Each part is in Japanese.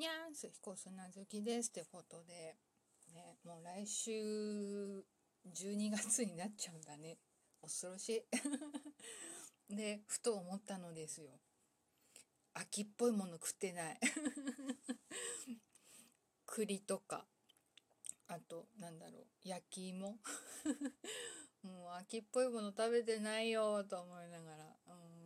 にゃーんす彦砂好きですってことで、ね、もう来週12月になっちゃうんだね。恐ろしい。で、ふと思ったのですよ。秋っぽいもの食ってない。栗とか、あと、なんだろう、焼き芋 もう秋っぽいもの食べてないよと思いながら。うん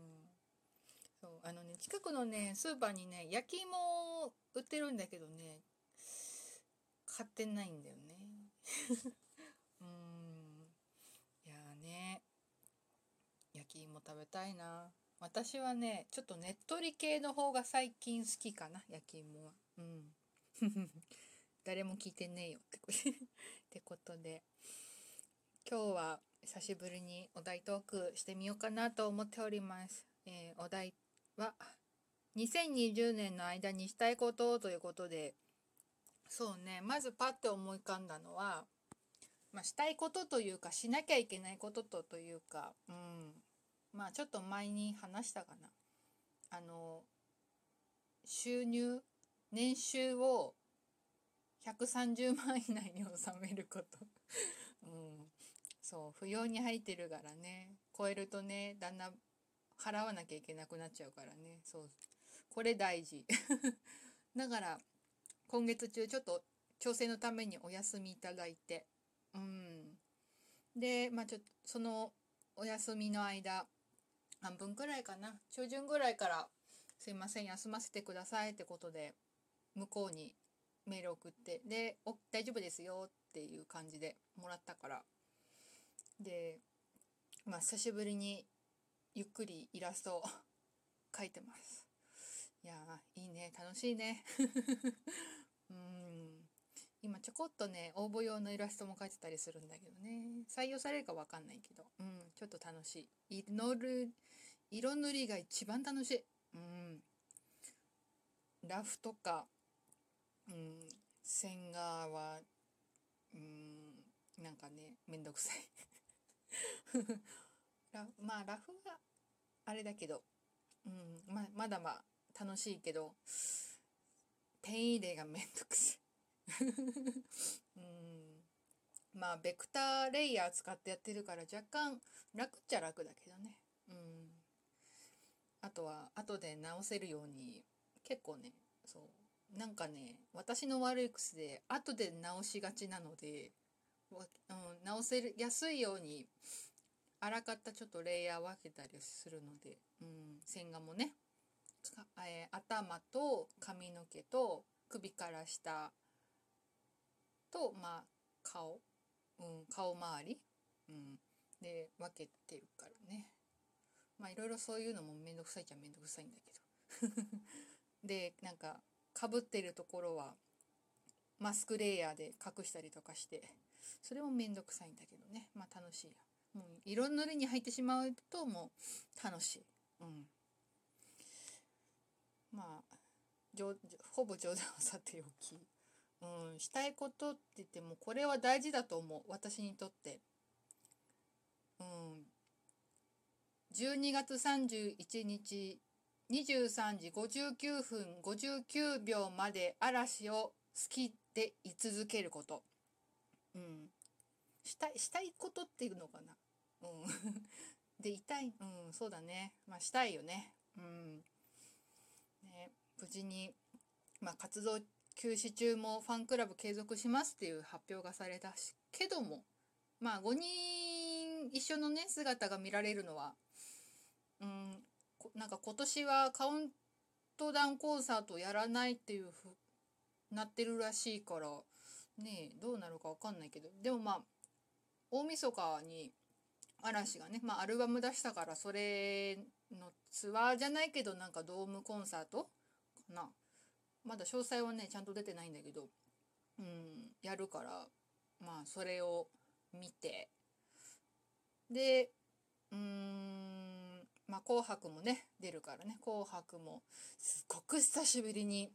あのね近くのねスーパーにね焼き芋売ってるんだけどね買ってないんだよね。うん。いやーね焼き芋食べたいな。私はねちょっとねっとり系の方が最近好きかな焼き芋は。うん。誰も聞いてねえよ。っ てってことで。今日は久しぶりにお題トークしてみようかなと思っております、えー、お題は2020年の間にしたいことということでそうねまずパッて思い浮かんだのは、まあ、したいことというかしなきゃいけないこととというか、うん、まあちょっと前に話したかな。あの収入年収を130万以内に収めること。うん、そう不要に入ってるからね。超えるとねだんだん払わなきゃいけなくなっちゃうからね。そう。これ大事。だから今月中ちょっと調整のためにお休みいただいて。うん。でまあちょっとそのお休みの間半分くらいかな。中旬ぐらいから「すいません休ませてください」ってことで向こうにメール送って。で「お大丈夫ですよ」っていう感じでもらったから。でまあ久しぶりにゆっくりイラストを 描いてます。いやいいね。楽しいね。うん。今ちょこっとね応募用のイラストも描いてたりするんだけどね。採用されるか分かんないけど。うん。ちょっと楽しい。色る色塗りが一番楽しい。うん。ラフとかうん。線画はうん。なんかねめんどくさい。ラまあラフはあれだけど、うんままだまあ楽しいけどペン入れがめんどくさい。うん。まあベクターレイヤー使ってやってるから若干楽っちゃ楽だけどね。うん。あとは後で直せるように結構ねそう。なんかね私の悪い癖で後で直しがちなので、うん、直せるやすいようにあらかたちょっとレイヤー分けたりするので、うん、線画もね、えー、頭と髪の毛と首から下と、まあ、顔、うん、顔周り、うん、で分けてるからね。まあいろいろそういうのもめんどくさいっちゃめんどくさいんだけど。でなんかかぶってるところはマスクレイヤーで隠したりとかしてそれもめんどくさいんだけどね。まあ楽しいや。もう色塗りに入ってしまうともう楽しい。うん。まあほぼ冗談はさておき、うん、したいことって言ってもこれは大事だと思う私にとって。うん、12月31日23時59分59秒まで嵐を好きで居続けること。うん。したい、したいことっていうのかな。うん。で、痛い、うん、そうだね。まあ、したいよね。うん。ね、無事に、まあ、活動休止中もファンクラブ継続しますっていう発表がされたし、けども、まあ、5人一緒のね、姿が見られるのは、うん、なんか今年はカウントダウンコンサートやらないっていうふなってるらしいから、ねどうなるかわかんないけど、でもまあ、大晦日に嵐がね、まあ、アルバム出したからそれのツアーじゃないけどなんかドームコンサートかな。まだ詳細はねちゃんと出てないんだけどうんやるからまあそれを見て。でうーんまあ「紅白」もね出るからね「紅白」もすっごく久しぶりに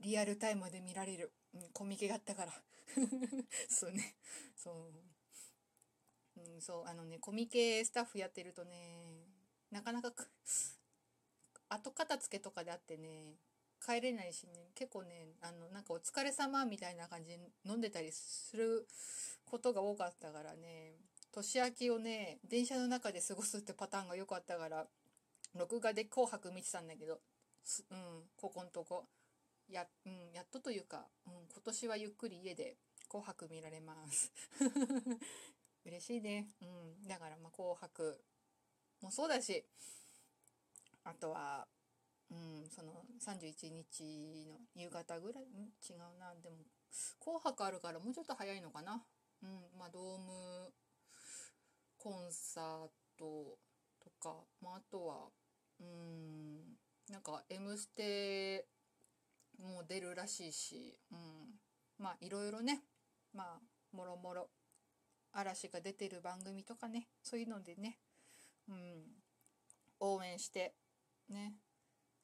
リアルタイムで見られる、コミケがあったから。そうね。そう。うん、そうあのねコミケスタッフやってるとねなかなか 後片付けとかであってね帰れないしね結構ねあのなんかお疲れ様みたいな感じで飲んでたりすることが多かったからね年明けをね電車の中で過ごすってパターンが良かったから録画で「紅白」見てたんだけどうん、ここんとこや,、うん、やっとというか、うん、今年はゆっくり家で「紅白」見られます。嬉しいね、うん、だからまあ「紅白」もそうだしあとは、うん、その31日の夕方ぐらい、ん、違うな。でも「紅白」あるからもうちょっと早いのかな、うん。まあ、ドームコンサートとか、まあ、あとはうんなんか「M ステ」も出るらしいし、うん、まあいろいろね。まあもろもろ。嵐が出てる番組とかねそういうのでね、うん、応援してね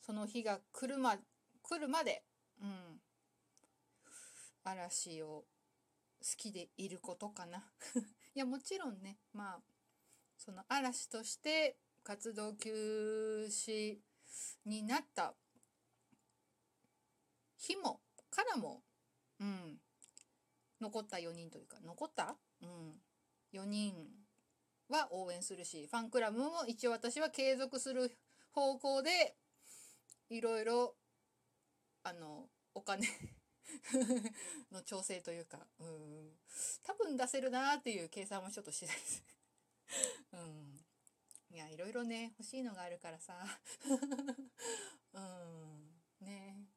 その日が来るま来るまで、うん、嵐を好きでいることかな。いやもちろんねまあその嵐として活動休止になった日もからも、残った4人というか残った、うん、4人は応援するしファンクラブも一応私は継続する方向でいろいろあのお金 の調整というか、うん、多分出せるなっていう計算もちょっとしないです。うん。いやいろいろね欲しいのがあるからさ。うん。ね。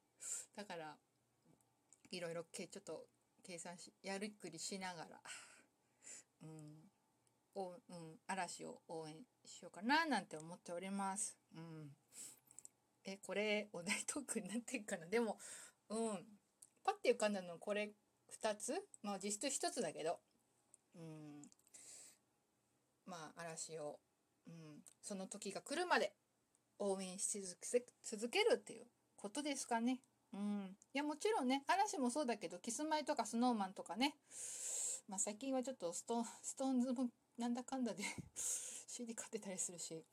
だからいろいろちょっと計算しやるくりしながら うんお、うん、嵐を応援しようかななんて思っております。うん、えこれお題トークになってるかな？でもうん。パッて浮かんだのこれ2つ？まあ実質1つだけど。うん。まあ嵐をうん、その時が来るまで応援し続けるっていうことですかね。うん、いやもちろんね嵐もそうだけどキスマイとか Snow Man とかね、まあ、最近はちょっと SixTONES もなんだかんだで CD 買ってたりするし。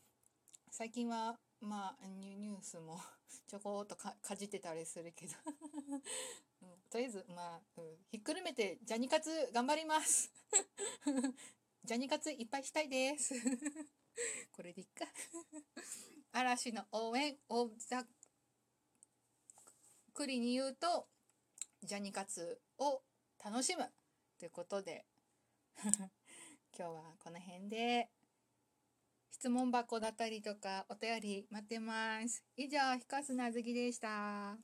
最近はまあニュースも ちょこっとかじってたりするけど。うん、とりあえずまあ、うん、ひっくるめてジャニ活頑張ります。ジャニ活いっぱいしたいです。これでいっか。嵐の応援をざっくりに言うとジャニカツを楽しむということで 今日はこの辺で質問箱だったりとかお便り待ってます。以上、ひかすなずきでした。